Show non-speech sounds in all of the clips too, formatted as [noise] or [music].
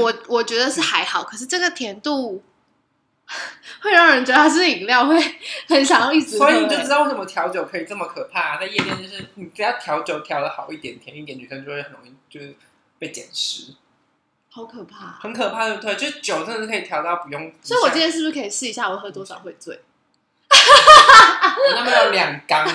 我我觉得是还好，可是这个甜度会让人觉得它是饮料，会很想要一直喝。所以你就知道为什么调酒可以这么可怕啊。在夜店，就是你只要调酒调的好一点、甜一点，女生就会很容易就是被捡拾。好可怕，很可怕，对不对？就是酒真的是可以调到不用。所以我今天是不是可以试一下，我喝多少会醉？我那边有两缸。[laughs]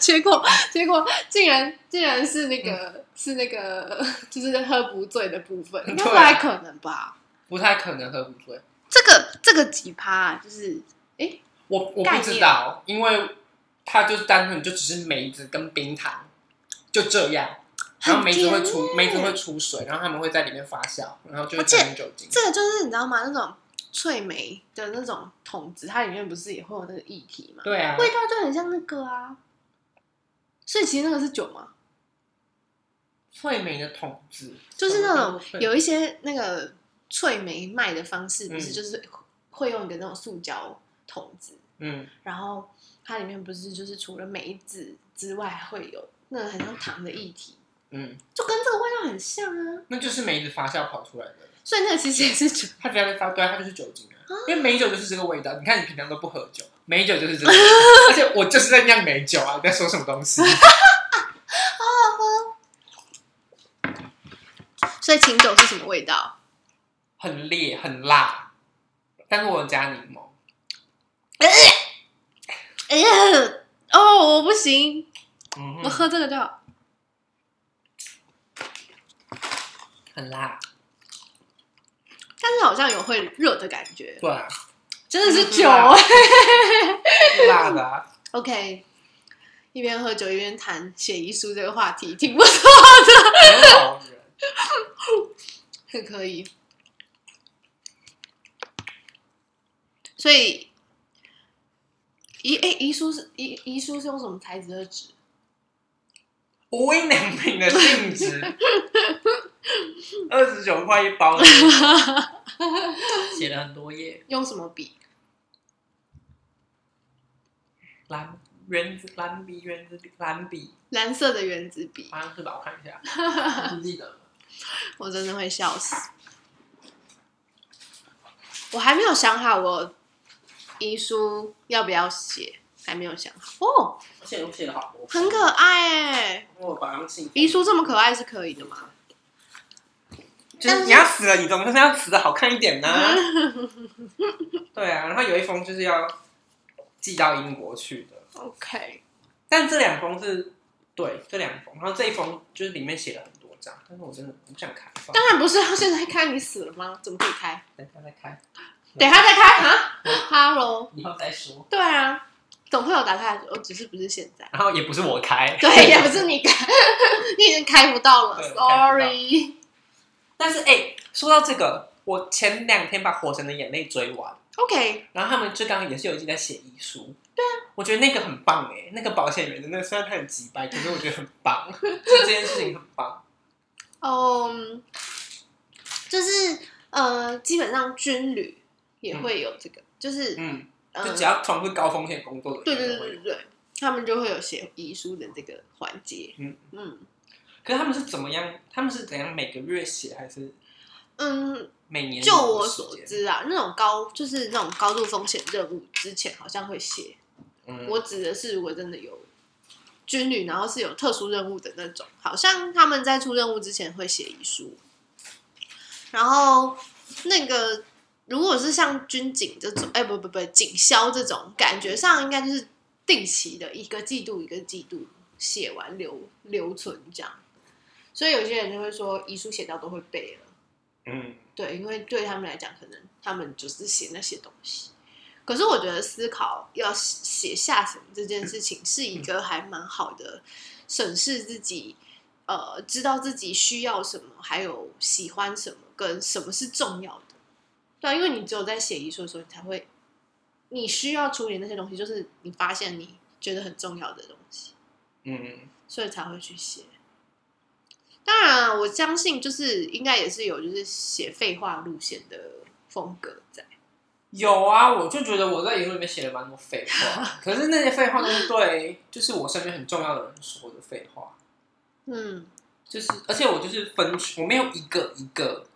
结果结果竟然竟然是那个、嗯、是那个就是喝不醉的部分，应该不太可能吧？不太可能喝不醉。这个这个几趴就是哎、欸，我我不知道，因为它就是单纯就只是梅子跟冰糖，就这样。然后梅子会出梅子会出水，然后他们会在里面发酵，然后就会加酒精。这个就是你知道吗？那种脆梅的那种桶子，它里面不是也会有那个液体吗？对啊，味道就很像那个啊。所以其实那个是酒吗？脆梅的桶子就是那种有一些那个脆梅卖的方式，不是就是会用一个那种塑胶桶子，嗯，然后它里面不是就是除了梅子之外，还会有那个很像糖的液体。嗯，就跟这个味道很像啊。那就是梅子发酵跑出来的，所以那个其实也是酒。[laughs] 它只要被发，对，它就是酒精啊。因为美酒就是这个味道。你看，你平常都不喝酒，美酒就是这个。[laughs] 而且我就是在酿美酒啊！你在说什么东西？[laughs] 好好喝。所以琴酒是什么味道？很烈，很辣，但是我有加柠檬。哎呀，哦，我不行，嗯、我喝这个就好。很辣，但是好像有会热的感觉。对啊，真的是酒。哎，辣的啊。[laughs] OK，一边喝酒一边谈写遗书这个话题，挺不错的。很可以。所以遗哎遗书是遗遗书是用什么材质的纸？无印良品的信纸。[laughs] 二十九块一包，写了很多页。用什么笔？蓝原子蓝笔，原子笔蓝笔，蓝色的原子笔。好像是吧？我看一下，[laughs] 记得了。我真的会笑死。我还没有想好我遗书要不要写，还没有想好。哦，写都写的好多，很可爱哎。我把它信遗书这么可爱是可以的吗？就是你要死了，你总是要死的好看一点呢、啊。[laughs] 对啊，然后有一封就是要寄到英国去的。OK，但这两封是对这两封，然后这一封就是里面写了很多张，但是我真的不想开。当然不是，要现在开你死了吗？怎么可以开？等下再开，等下再开啊！Hello，以后再说。对啊，总会有打开候，只是不是现在。然后也不是我开，[laughs] 对，也不是你开，你已经开不到了，Sorry。但是哎、欸，说到这个，我前两天把《火神的眼泪》追完，OK，然后他们就刚刚也是有一集在写遗书，对啊，我觉得那个很棒哎，那个保险员的那个虽然他很急掰，[laughs] 可是我觉得很棒，就这件事情很棒。嗯，就是呃，基本上军旅也会有这个，嗯、就是嗯，就只要从事高风险工作的，对对对对对，他们就会有写遗书的这个环节，嗯嗯。可是他们是怎么样？他们是怎样每个月写还是？嗯，每年？就我所知啊，那种高就是那种高度风险任务之前好像会写。嗯，我指的是如果真的有军旅，然后是有特殊任务的那种，好像他们在出任务之前会写遗书。然后那个如果是像军警这种，哎、欸，不不不，警消这种，感觉上应该就是定期的一个季度一个季度写完留留存这样。所以有些人就会说遗书写到都会背了，嗯，对，因为对他们来讲，可能他们就是写那些东西。可是我觉得思考要写下什么这件事情，是一个还蛮好的审视自己，呃，知道自己需要什么，还有喜欢什么，跟什么是重要的。对，因为你只有在写遗书的时候，你才会你需要处理那些东西，就是你发现你觉得很重要的东西，嗯，所以才会去写。当然，我相信就是应该也是有就是写废话路线的风格在。有啊，我就觉得我在遗书里面写了蛮多废话，可是那些废话都是对，就是我身边很重要的人说的废话。嗯，就是，而且我就是分，我没有一个一个，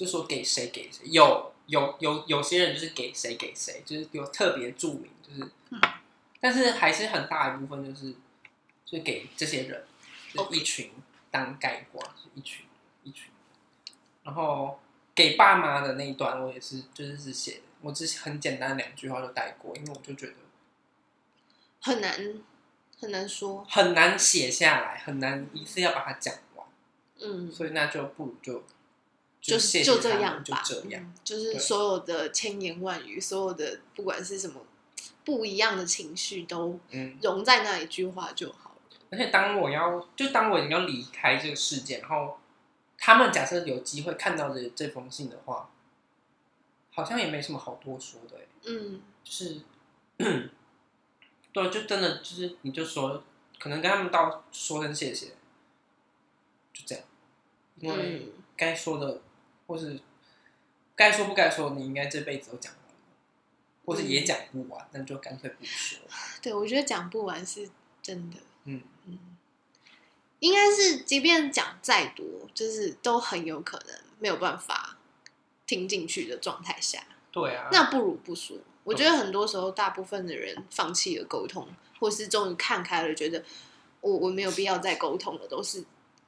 就说给谁给谁，有有有有些人就是给谁给谁，就是有特别注明，就是，嗯、但是还是很大一部分就是，就给这些人，就一群当概括，就一群一群，然后给爸妈的那一段我也是，就是是写，我只是很简单两句话就带过，因为我就觉得很难。很难说，很难写下来，很难一次要把它讲完。嗯，所以那就不如就就谢谢就这样吧，就这样，嗯，就是所有的千言万语，所有的不管是什么不一样的情绪，都融在那一句话就好了。而且当我要，就当我已经要离开这个世界，然后他们假设有机会看到这这封信的话，好像也没什么好多说的，嗯，就是。[clears throat] 对，就真的就是，你就说，可能跟他们道说声谢谢，就这样，因为该说的，嗯、或是该说不该说，你应该这辈子都讲完了，或是也讲不完，那、嗯、就干脆不说。对，我觉得讲不完是真的。嗯嗯，应该是，即便讲再多，就是都很有可能没有办法听进去的状态下。对啊，那不如不说。我觉得很多时候，大部分的人放弃了沟通，或是终于看开了，觉得我我没有必要再沟通了，都是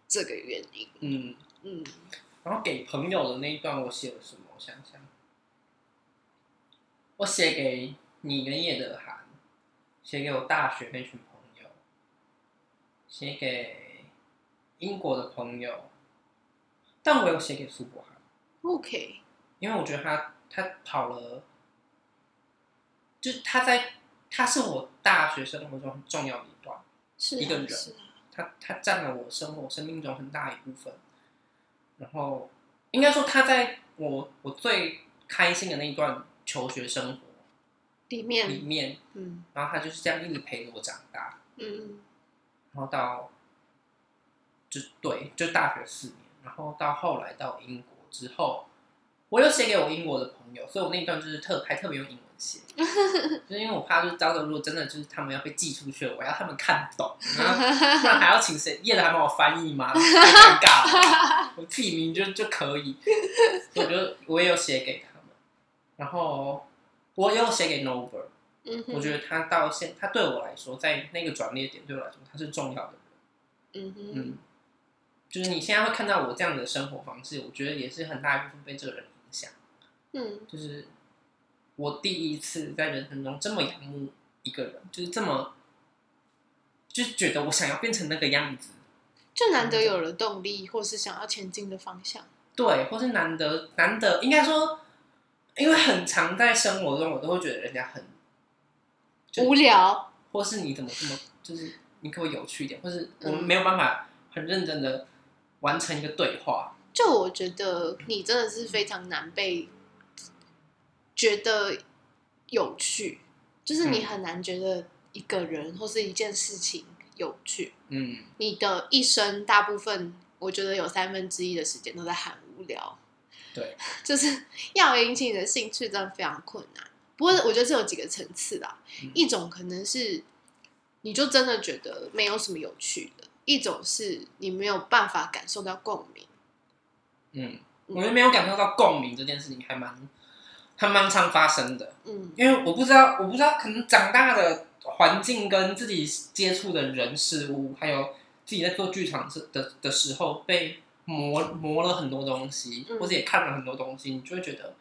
这个原因。嗯嗯。然后给朋友的那一段，我写了什么？我想想，我写给你跟叶德涵，写给我大学那群朋友，写给英国的朋友，但我有写给苏博涵。OK。因为我觉得他他跑了。就是他在，他是我大学生活中很重要的一段，是啊、一个人，是啊、他他占了我生活生命中很大一部分。然后应该说他在我我最开心的那一段求学生活里面里面，嗯，然后他就是这样一直陪着我长大，嗯，然后到就对，就大学四年，然后到后来到英国之后，我又写给我英国的朋友，所以我那一段就是特还特别用英文。[laughs] 就是因为我怕，就是到时候如果真的就是他们要被寄出去了，我要他们看懂，[laughs] 然后不然还要请谁叶的还帮我翻译吗？[laughs] 太尴尬了，我自己名就就可以。我觉得我也有写给他们，然后我也有写给 Nover，嗯，我觉得他到现他对我来说，在那个转捩点对我来说他是重要的人，嗯哼，嗯，就是你现在会看到我这样的生活方式，我觉得也是很大一部分被这个人影响，嗯，就是。我第一次在人生中这么仰慕一个人，就是这么，就是觉得我想要变成那个样子，就难得有了动力，或是想要前进的方向。对，或是难得难得，应该说，因为很常在生活中，我都会觉得人家很无聊，或是你怎么这么，就是你可不可以有趣一点，或是我们没有办法很认真的完成一个对话。就我觉得你真的是非常难被。觉得有趣，就是你很难觉得一个人或是一件事情有趣。嗯，你的一生大部分，我觉得有三分之一的时间都在喊无聊。对，[laughs] 就是要引起你的兴趣，真的非常困难。不过，我觉得这有几个层次啦。嗯，一种可能是，你就真的觉得没有什么有趣的；一种是你没有办法感受到共鸣。嗯，我觉得没有感受到共鸣这件事情还蛮。还蛮常发生的，嗯，因为我不知道，我不知道，可能长大的环境跟自己接触的人事物，还有自己在做剧场的的时候，被磨磨了很多东西，或者也看了很多东西，你就会觉得，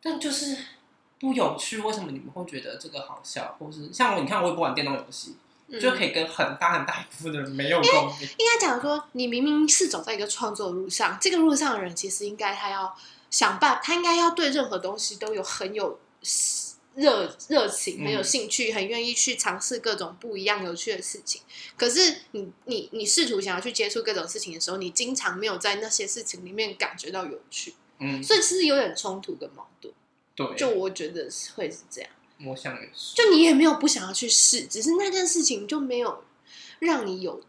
但就是不有趣。为什么你们会觉得这个好笑？或是像我，你看我也不玩电动游戏，嗯，就可以跟很大很大一部分的人没有 [laughs] 共鸣。应该讲说，你明明是走在一个创作路上，这个路上的人其实应该他要。想办，他应该要对任何东西都有很有热热情，很有兴趣，很愿意去尝试各种不一样有趣的事情。可是你你你试图想要去接触各种事情的时候，你经常没有在那些事情里面感觉到有趣，嗯，所以其实有点冲突跟矛盾。对，就我觉得会是这样。我想也是。就你也没有不想要去试，只是那件事情就没有让你有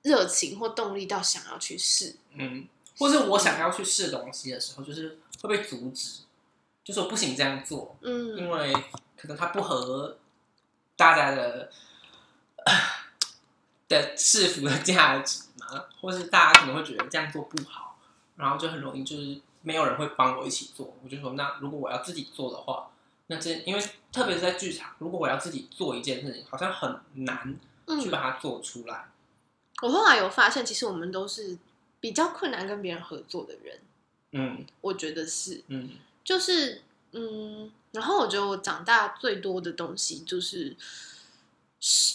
热情或动力到想要去试，嗯。或是我想要去试东西的时候，就是会被阻止，就说不行这样做，嗯，因为可能它不合大家的 [clears throat] 的制服的价值嘛。或是大家可能会觉得这样做不好，然后就很容易就是没有人会帮我一起做。我就说，那如果我要自己做的话，那这因为特别是在剧场，如果我要自己做一件事情，好像很难去把它做出来。嗯，我后来有发现，其实我们都是比较困难跟别人合作的人。嗯，我觉得是，嗯，就是嗯，然后我觉得我长大最多的东西就是，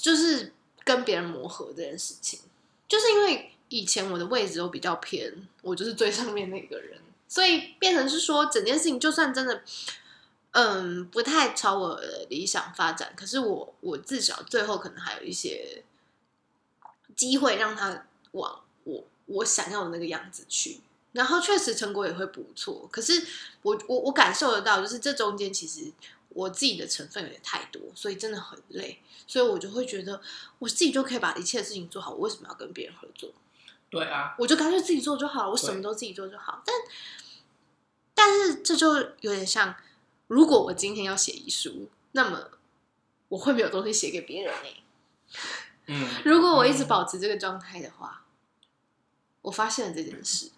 就是跟别人磨合这件事情，就是因为以前我的位置都比较偏，我就是最上面那个人，所以变成是说整件事情就算真的，嗯，不太朝我的理想发展，可是我我至少最后可能还有一些机会让他往我我想要的那个样子去。然后确实成果也会不错，可是我我我感受得到，就是这中间其实我自己的成分有点太多，所以真的很累，所以我就会觉得我自己就可以把一切事情做好，我为什么要跟别人合作？对啊，我就干脆自己做就好了，我什么都自己做就好。但但是这就有点像，如果我今天要写遗书，那么我会没有东西写给别人呢？嗯，如果我一直保持这个状态的话，我发现了这件事。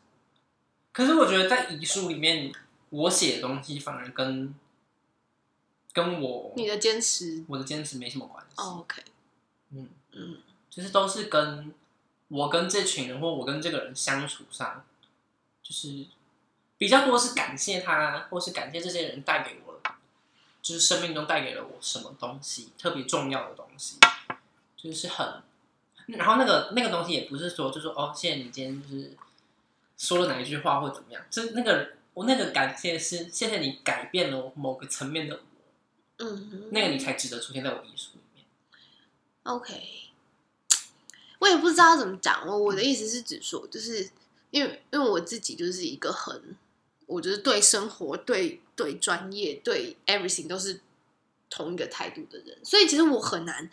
可是我觉得在遗书里面，我写的东西反而跟跟我你的坚持，我的坚持没什么关系。Oh, OK，嗯嗯，就是都是跟我跟这群人或我跟这个人相处上，就是比较多是感谢他，或是感谢这些人带给我，就是生命中带给了我什么东西，特别重要的东西，就是很，然后那个那个东西也不是说，就是说哦，谢谢你今天就是。说了哪一句话或怎么样？就那个我那个感谢是谢谢你改变了某个层面的我，嗯哼，那个你才值得出现在我艺术里面。OK，[sniffs] 我也不知道怎么讲。我我的意思是指说，就是因为因为我自己就是一个很，我觉得对生活、对对专业、对 everything 都是同一个态度的人，所以其实我很难，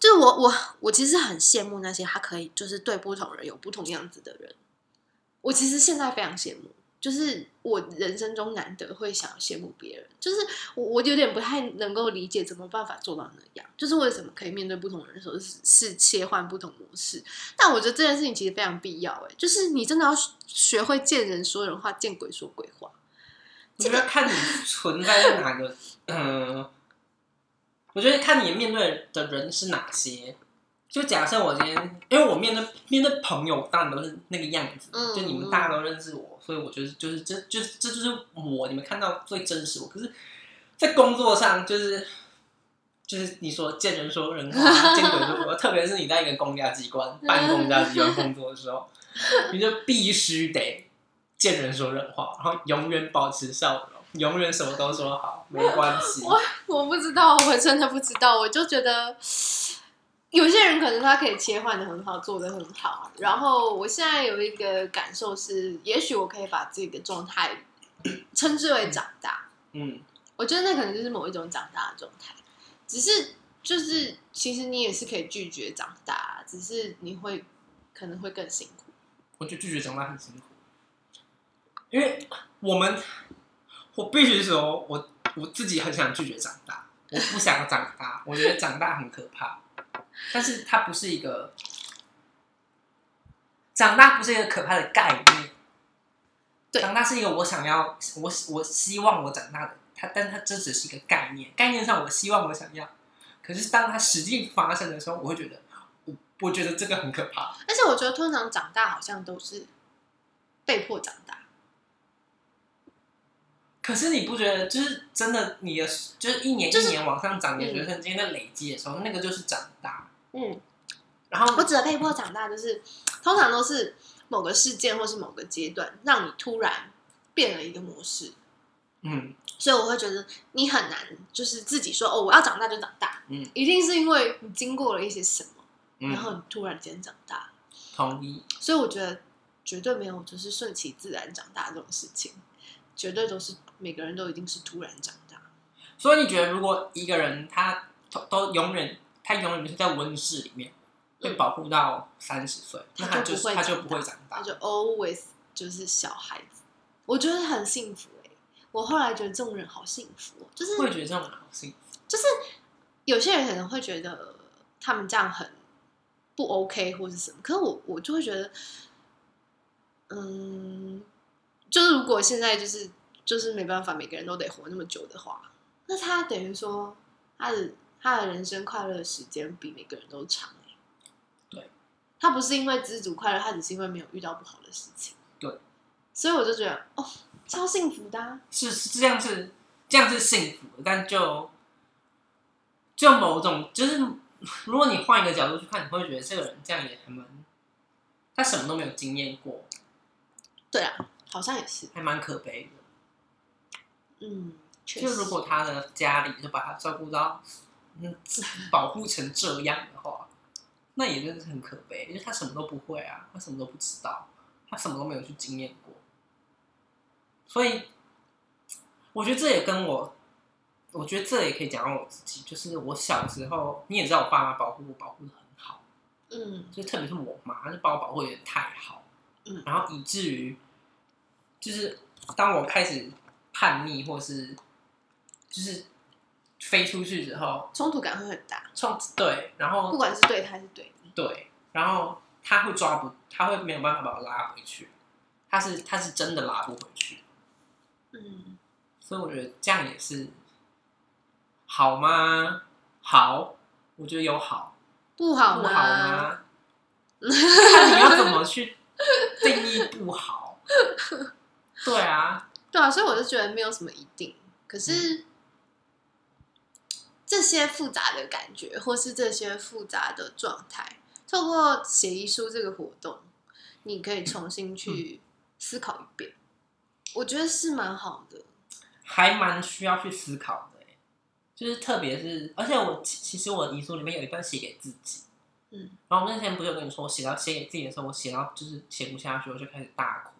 就是我我我其实很羡慕那些他可以就是对不同人有不同样子的人。我其实现在非常羡慕，就是我人生中难得会想要羡慕别人，就是我我有点不太能够理解怎么办法做到那样，就是为什么可以面对不同人的时候是是切换不同模式。但我觉得这件事情其实非常必要，哎，就是你真的要学会见人说人话，见鬼说鬼话。我觉得看你存在在哪个，嗯，我觉得看你面对的人是哪些。就假设我今天，因为我面对面对朋友，当然都是那个样子。嗯、就你们大家都认识我，所以我觉得就是这就是这就是我，你们看到最真实我。可是，在工作上，就是就是你说见人说人话，见鬼说。特别是你在一个公家机关、办公家机关工作的时候，你就必须得见人说人话，然后永远保持笑容，永远什么都说好，没关系。[laughs] 我 [laughs] 我不知道，我真的不知道，我就觉得。有些人可能他可以切换的很好，做的很好。然后我现在有一个感受是，也许我可以把自己的状态称之为长大。嗯，我觉得那可能就是某一种长大的状态。只是就是，其实你也是可以拒绝长大，只是你会可能会更辛苦。我觉得拒绝长大很辛苦，因为我们我必须说，我我自己很想拒绝长大，我不想长大，我觉得长大很可怕。但是它不是一个长大，不是一个可怕的概念。对，长大是一个我想要，我我希望我长大的。它，但它这只是一个概念，概念上我希望我想要。可是当它实际发生的时候，我会觉得，我我觉得这个很可怕。而且我觉得通常长大好像都是被迫长大。可是你不觉得，就是真的，你的就是一年一年往上涨，你的学生间的累积的时候，那个就是长大。嗯，然后我指的被迫长大，就是通常都是某个事件或是某个阶段，让你突然变了一个模式。嗯，所以我会觉得你很难，就是自己说哦，我要长大就长大。嗯，一定是因为你经过了一些什么，然后你突然间长大。同意。所以我觉得绝对没有就是顺其自然长大这种事情，绝对都是每个人都一定是突然长大。所以你觉得，如果一个人他都都永远。他永远是在温室里面被保护到三十岁，那他就他就不会长大，他就 always 就是小孩子。我觉得很幸福哎，我后来觉得这种人好幸福，就是会觉得这种人好幸福。就是有些人可能会觉得他们这样很不 OK 或是什么。可是我我就会觉得，嗯，就是如果现在就是就是没办法，每个人都得活那么久的话，那他等于说他的他的人生快乐的时间比每个人都长。对，他不是因为知足快乐，他只是因为没有遇到不好的事情。对，所以我就觉得哦，超幸福的啊。是是这样是这样是幸福的，但就就某种就是，如果你换一个角度去看，你会觉得这个人这样也很蛮，他什么都没有经验过。对啊，好像也是，还蛮可悲的。嗯，就如果他的家里就把他照顾到，嗯，保护成这样的话，那也真的是很可悲，因为他什么都不会啊，他什么都不知道，他什么都没有去经验过。所以，我觉得这也跟我，我觉得这也可以讲到我自己，就是我小时候，你也知道，我爸妈保护我，保护的很好，嗯，就特别是我妈，就把我保护有点太好。嗯，然后以至于，就是当我开始叛逆，或是就是飞出去之后，冲突感会很大。冲对，然后不管是对他还是对你，对，然后他会抓不，他会没有办法把我拉回去，他是他是真的拉不回去。嗯，所以我觉得这样也是好吗？好，我觉得有好，不好不好吗？[laughs] 看你要怎么去。定义不好，[laughs] 对啊，对啊，所以我就觉得没有什么一定。可是、嗯、这些复杂的感觉，或是这些复杂的状态，透过写遗书这个活动，你可以重新去思考一遍。嗯、我觉得是蛮好的，还蛮需要去思考的。就是特别是，而且我其实我遗书里面有一段写给自己。嗯，然后我那天不是有跟你说，我写到写给自己的时候，我写到就是写不下去，我就开始大哭。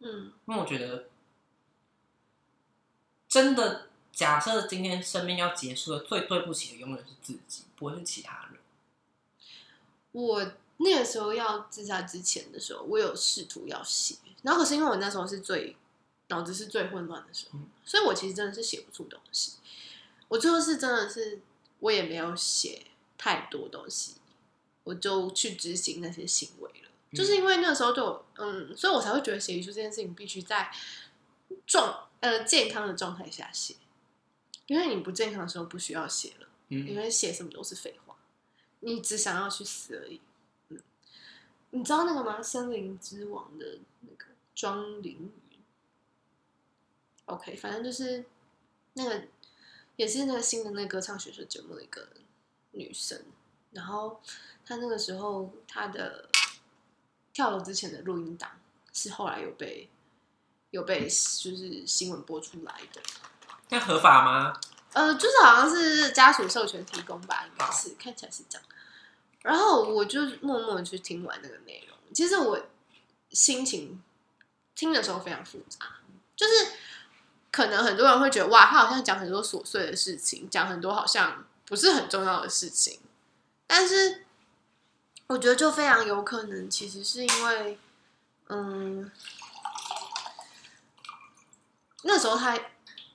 嗯，因为我觉得真的，假设今天生命要结束了，最对不起的永远是自己，不会是其他人。我那个时候要自杀之前的时候，我有试图要写，然后可是因为我那时候是最脑子是最混乱的时候，嗯，所以我其实真的是写不出东西。我最后是真的是我也没有写太多东西。我就去执行那些行为了，嗯、就是因为那个时候就嗯，所以我才会觉得写遗书这件事情必须在状呃健康的状态下写，因为你不健康的时候不需要写了，嗯，因为写什么都是废话，你只想要去死而已，嗯，你知道那个吗？森林之王的那个庄凌云，OK，反正就是那个也是那个新的那个歌唱选秀节目的一个女生，然后。她那个时候，她的跳楼之前的录音档是后来有被有被就是新闻播出来的。那合法吗？呃，就是好像是家属授权提供吧，应该是看起来是这样。然后我就默默的去听完那个内容。其实我心情听的时候非常复杂，就是可能很多人会觉得哇，他好像讲很多琐碎的事情，讲很多好像不是很重要的事情，但是。我觉得就非常有可能，其实是因为，嗯，那时候他，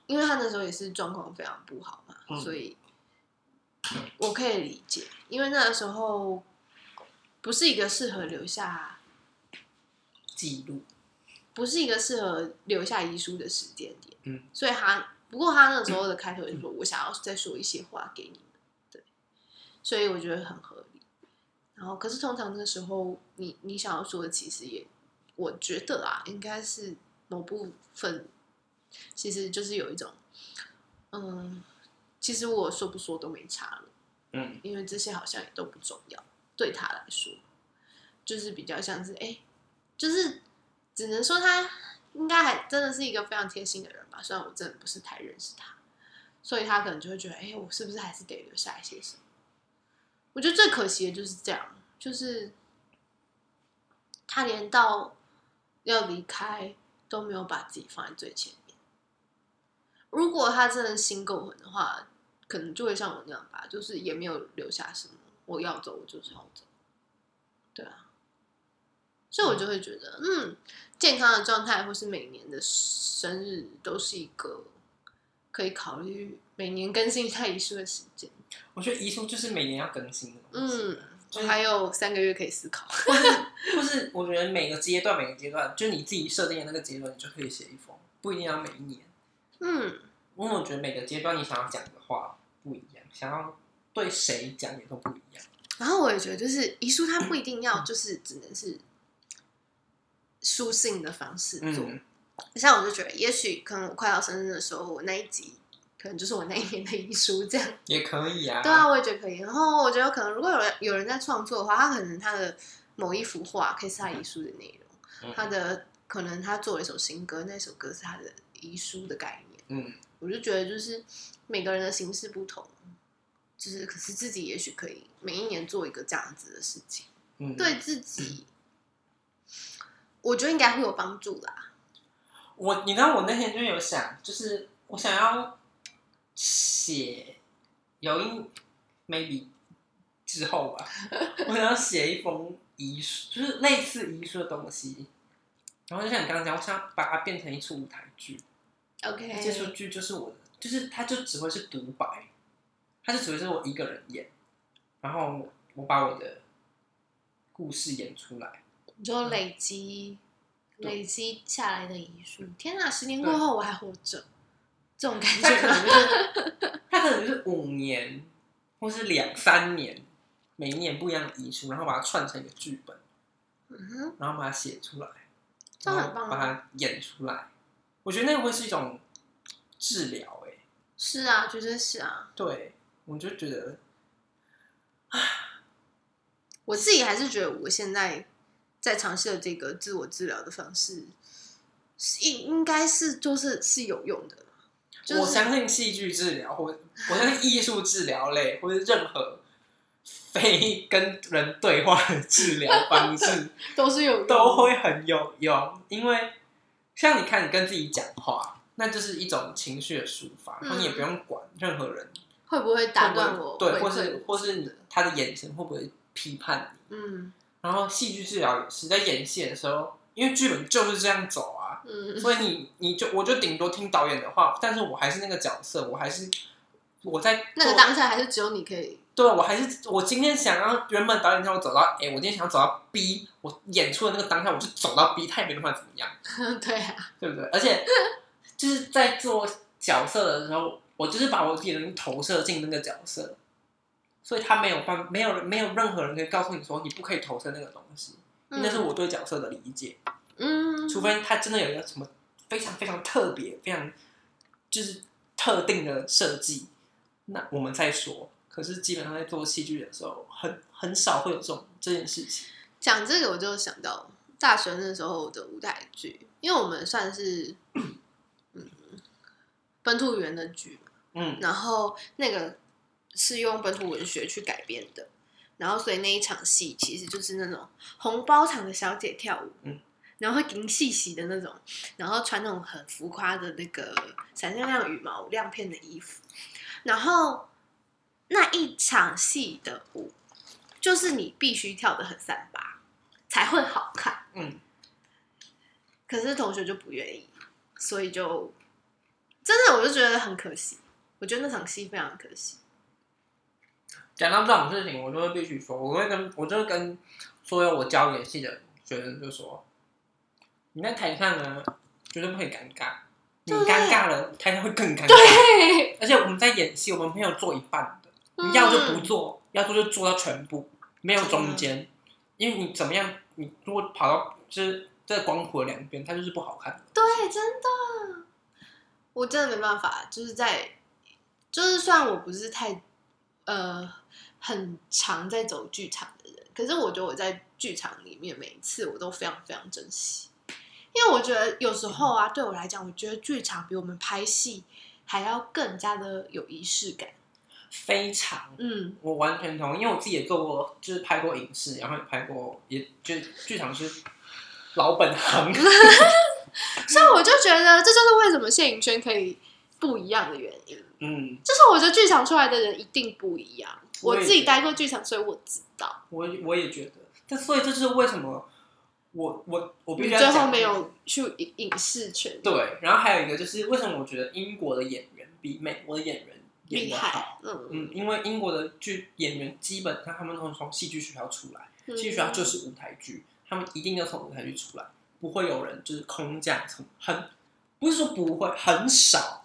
因为他那时候也是状况非常不好嘛，嗯，所以我可以理解，因为那个时候不是一个适合留下记录，不是一个适合留下遗书的时间点，嗯，所以他不过他那时候的开头就是说，我想要再说一些话给你们，对，所以我觉得很合理。然后，可是通常那时候你，你你想要说的，其实也，我觉得啊，应该是某部分，其实就是有一种，嗯，其实我说不说都没差了，嗯，因为这些好像也都不重要，对他来说，就是比较像是，哎，就是只能说他应该还真的是一个非常贴心的人吧，虽然我真的不是太认识他，所以他可能就会觉得，哎，我是不是还是得留下一些什么？我觉得最可惜的就是这样，就是他连到要离开都没有把自己放在最前面。如果他真的心够狠的话，可能就会像我那样吧，就是也没有留下什么。我要走，我就是要走。对啊，所以我就会觉得，嗯，健康的状态或是每年的生日都是一个可以考虑每年更新一下遗书的时间。我觉得遗书就是每年要更新的东西。嗯，就是还有三个月可以思考，或是或是我觉得每个阶段每个阶段，就你自己设定的那个阶段，你就可以写一封，不一定要每一年。嗯，因为我觉得每个阶段你想要讲的话不一样，想要对谁讲也都不一样。然后我也觉得，就是遗书它不一定要就是只能是书信的方式做。嗯、像我就觉得，也许可能我快要生日的时候，我那一集。可能就是我那一年的遗书，这样也可以啊。对啊，我也觉得可以。然后我觉得可能，如果有人有人在创作的话，他可能他的某一幅画可以是他遗书的内容，嗯、他的可能他做了一首新歌，那首歌是他的遗书的概念。嗯，我就觉得就是每个人的形式不同，就是可是自己也许可以每一年做一个这样子的事情，嗯、对自己，嗯、我觉得应该会有帮助啦。我，你知道我那天就有想，就是我想要。写有一 maybe 之后吧，[laughs] 我想要写一封遗书，就是类似遗书的东西。然后就像你刚刚讲，我想要把它变成一出舞台剧。OK，这出剧就是我的，就是它就只会是独白，它就只会是我一个人演，然后我把我的故事演出来，你就累积、嗯、累积下来的遗书。天哪，十年过后我还活着。这种感觉可能就是，他可能就是五年，或是两三年，每一年不一样的遗书，然后把它串成一个剧本，嗯哼，然后把它写出来，这很棒，把它演出来。我觉得那个会是一种治疗，哎，是啊，绝对是啊。对，我就觉得，我自己还是觉得我现在在尝试的这个自我治疗的方式，应应该是就是是有用的。就是、我相信戏剧治疗，或我相信艺术治疗类，或者任何非跟人对话的治疗方式，[laughs] 都是有都会很有用。因为像你看，你跟自己讲话，那就是一种情绪的抒发，然后你也不用管任何人会不会打断我，对，或是或是他的眼神会不会批判你。嗯，然后戏剧治疗也是在演戏的时候，因为剧本就是这样走啊。嗯，所以你你就我就顶多听导演的话，但是我还是那个角色，我还是我在那个当下还是只有你可以。对，我还是我今天想要原本导演叫我走到 A，我今天想要走到 B，我演出的那个当下我就走到 B，他也没办法怎么样。[laughs] 对啊，对不对？而且就是在做角色的时候，我就是把我自己的人投射进那个角色，所以他没有办没有没有任何人可以告诉你说你不可以投射那个东西，那是我对角色的理解。嗯，除非他真的有一个什么非常非常特别、非常就是特定的设计，那我们再说。可是基本上在做戏剧的时候，很很少会有这种这件事情。讲这个，我就想到大学那时候的舞台剧，因为我们算是 [clears throat] 嗯本土语言的剧，嗯，然后那个是用本土文学去改编的，然后所以那一场戏其实就是那种红包场的小姐跳舞，嗯。然后会银细细的那种，然后穿那种很浮夸的那个闪亮亮羽毛亮片的衣服，然后那一场戏的舞，就是你必须跳的很三八才会好看。嗯，可是同学就不愿意，所以就真的我就觉得很可惜。我觉得那场戏非常可惜。讲到这种事情，我就会必须说，我会跟我就会跟所有我教演戏的学生就说。你在台上呢，绝对不会尴尬。你尴尬了，台上会更尴尬。对，而且我们在演戏，我们没有做一半的，嗯、你要就不做，要做就做到全部，没有中间。因为你怎么样，你如果跑到就是在光谱的两边，它就是不好看。对，真的，我真的没办法，就是在，就是虽然我不是太呃很常在走剧场的人，可是我觉得我在剧场里面每一次我都非常非常珍惜。因为我觉得有时候啊，对我来讲，我觉得剧场比我们拍戏还要更加的有仪式感。非常，嗯，我完全同意。因为我自己也做过，就是拍过影视，然后也拍过，也就剧场是老本行。[laughs] 所以我就觉得，这就是为什么谢盈萱可以不一样的原因。嗯，就是我觉得剧场出来的人一定不一样。我，我自己待过剧场，所以我知道。我我也觉得，但所以这就是为什么。我我我必须最后没有去影视圈。对，然后还有一个就是为什么我觉得英国的演员比美国的演员演得好。嗯嗯，因为英国的剧演员基本上他们都是从戏剧学校出来，戏剧学校就是舞台剧，他们一定要从舞台剧出来，不会有人就是空降，从很不是说不会，很少。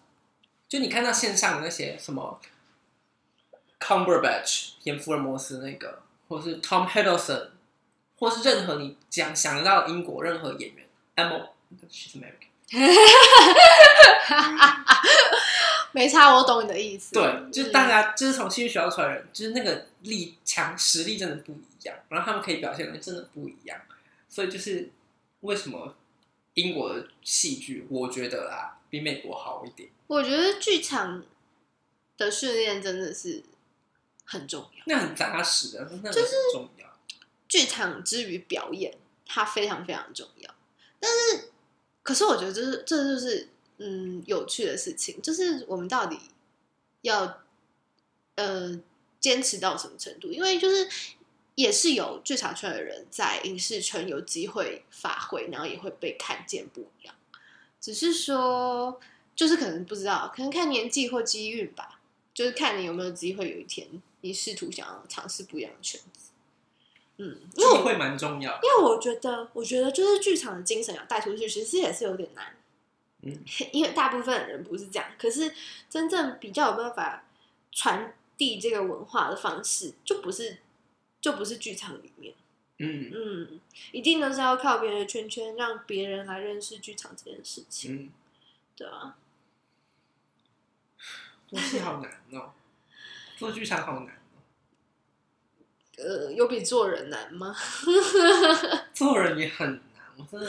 就你看到线上的那些什么 Cumberbatch 演福尔摩斯那个，或是 Tom Hiddleston，或是任何你讲想得到英国任何演员，Emma，she's American。[laughs] 没差，我懂你的意思。对，就是大家就是从戏剧学校出来的人，就是那个力强实力真的不一样，然后他们可以表现的真的不一样，所以就是为什么英国的戏剧，我觉得啊，比美国好一点。我觉得剧场的训练真的是很重要，那很扎实的，那很重要。剧场之于表演，它非常非常重要。但是，可是我觉得这是这就是嗯有趣的事情，就是我们到底要呃坚持到什么程度？因为就是也是有剧场圈的人在影视圈有机会发挥，然后也会被看见，不一样。只是说。就是可能不知道，可能看年纪或机运吧。就是看你有没有机会，有一天你试图想要尝试不一样的圈子。嗯，机会蛮重要。因为我觉得，我觉得就是剧场的精神要带出去，其实也是有点难。嗯，[laughs] 因为大部分的人不是这样，可是真正比较有办法传递这个文化的方式，就不是就不是剧场里面。嗯嗯，一定都是要靠别人的圈圈，让别人来认识剧场这件事情。嗯，对啊。[laughs] 做戏好难哦，做剧场好难哦。呃，有比做人难吗？[laughs] 做人也很难，我真的。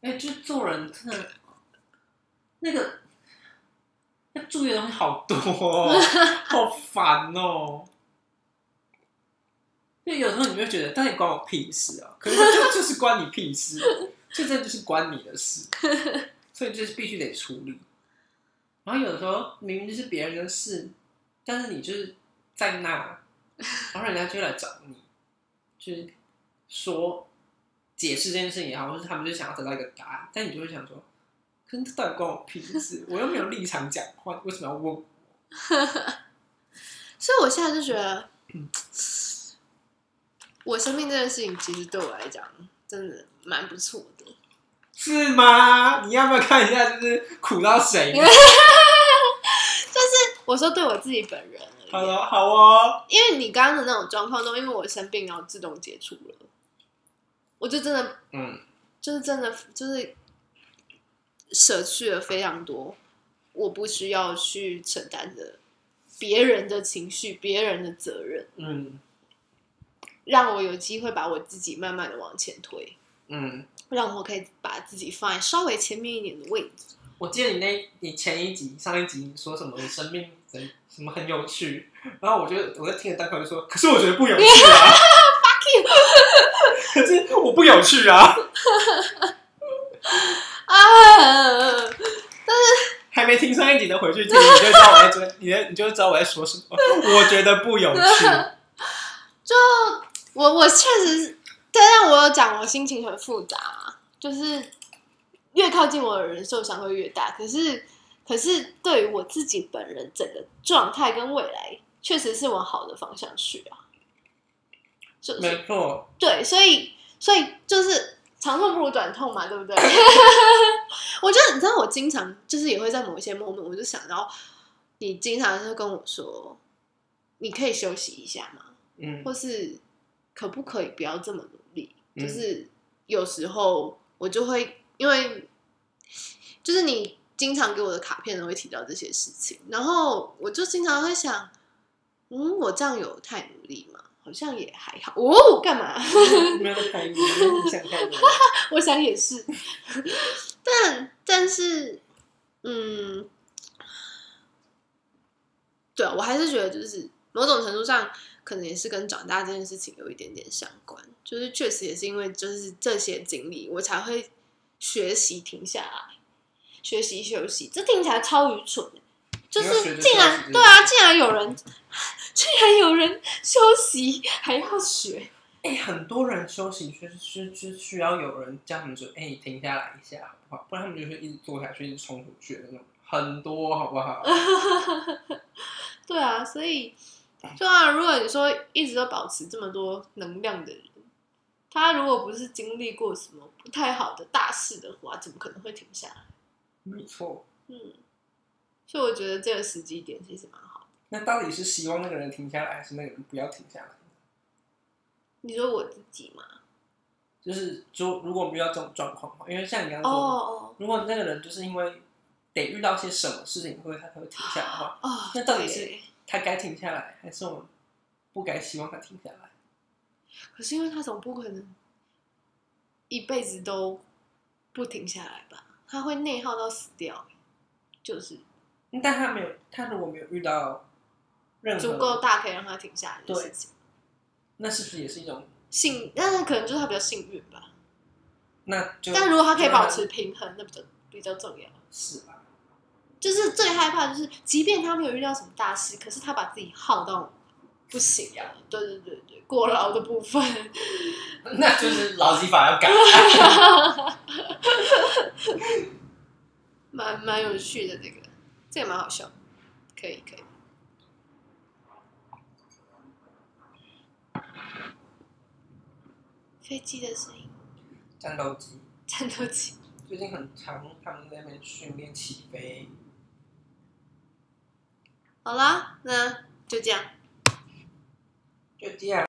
哎、欸，就做人真的，那个要注意的东西好多，哦，好烦哦。因为有时候你会觉得，但也关我屁事啊！可是就就是关你屁事，就这就是关你的事，所以就是必须得处理。然后有时候明明就是别人的事，但是你就是在那，然后人家就来找你，就是说解释这件事情也好，或是他们就想要得到一个答案，但你就会想说，可是这到底关我屁事？[laughs] 我又没有立场讲话，为什么要问我？[laughs] 所以我现在就觉得，我生病这件事情其实对我来讲真的蛮不错的。是吗？你要不要看一下，就是苦到谁？[laughs] 就是我说对我自己本人。好了，好哦。因为你刚刚的那种状况中，因为我生病，然后自动解除了，我就真的，嗯，就是真的，就是舍去了非常多我不需要去承担的别人的情绪、别人的责任，嗯，让我有机会把我自己慢慢的往前推，嗯。让我可以把自己放在稍微前面一点的位置。我记得你那，你前一集、上一集你说什么？你生命很什么很有趣，然后我就我在听的当口就说，可是我觉得不有趣啊。[laughs] Fuck you！可是我不有趣啊。[laughs] 啊！但是还没听上一集的回去听，你就知道我在追，你你就知道我在说什么。我觉得不有趣。[laughs] 就我我确实。但我有讲，我心情很复杂，就是越靠近我的人受伤会越大。可是，可是对于我自己本人整个状态跟未来，确实是往好的方向去啊。是？没错。对，所以，所以就是长痛不如短痛嘛，对不对？[laughs] 我觉得你知道，我经常就是也会在某一些 moment，我就想到你经常是跟我说，你可以休息一下嘛，嗯，或是可不可以不要这么努力？就是有时候我就会因为，就是你经常给我的卡片都会提到这些事情，然后我就经常会想，嗯，我这样有太努力吗？好像也还好哦。干嘛？没有太努力，你想。[laughs] 我想也是，但但是，嗯，对啊，我还是觉得就是某种程度上。可能也是跟长大这件事情有一点点相关，就是确实也是因为就是这些经历，我才会学习停下来，学习休息。这听起来超愚蠢，就是竟然对啊，竟然有人，[laughs] 竟然有人休息还要学，哎、欸，很多人休息就是需需需要有人叫他们说：“哎、欸，停下来一下，好不好？”不然他们就会一直坐下去，一直冲出去的那种。很多，好不好？[laughs] 对啊，所以，对啊，如果你说一直都保持这么多能量的人，他如果不是经历过什么不太好的大事的话，怎么可能会停下来？没错。嗯，所以我觉得这个时机点其实蛮好的。那到底是希望那个人停下来，还是那个人不要停下来？你说我自己吗？就是，就如果我们遇到这种状况的话，因为像你刚刚说，oh, oh. 如果那个人就是因为得遇到些什么事情，会他才会停下来的话，oh, 那到底是他该停下来，还是我们不该希望他停下来？可是因为他总不可能一辈子都不停下来吧？他会内耗到死掉，就是。但他没有，他如果没有遇到任何足够大可以让他停下来的事情，那是不是也是一种幸？那可能就是他比较幸运吧。那就但如果他可以保持平衡，那比较比较重要。是吧？就是最害怕，就是即便他没有遇到什么大事，可是他把自己耗到不行呀。对对对对，过劳的部分，[laughs] 那就是劳基法要改。[laughs] 蛮蛮有趣的这个。这也蛮好笑，可以可以。飞机的声音，战斗机，战斗机，[laughs] 最近很常他们在那边训练起飞。好啦，那就这样，就第二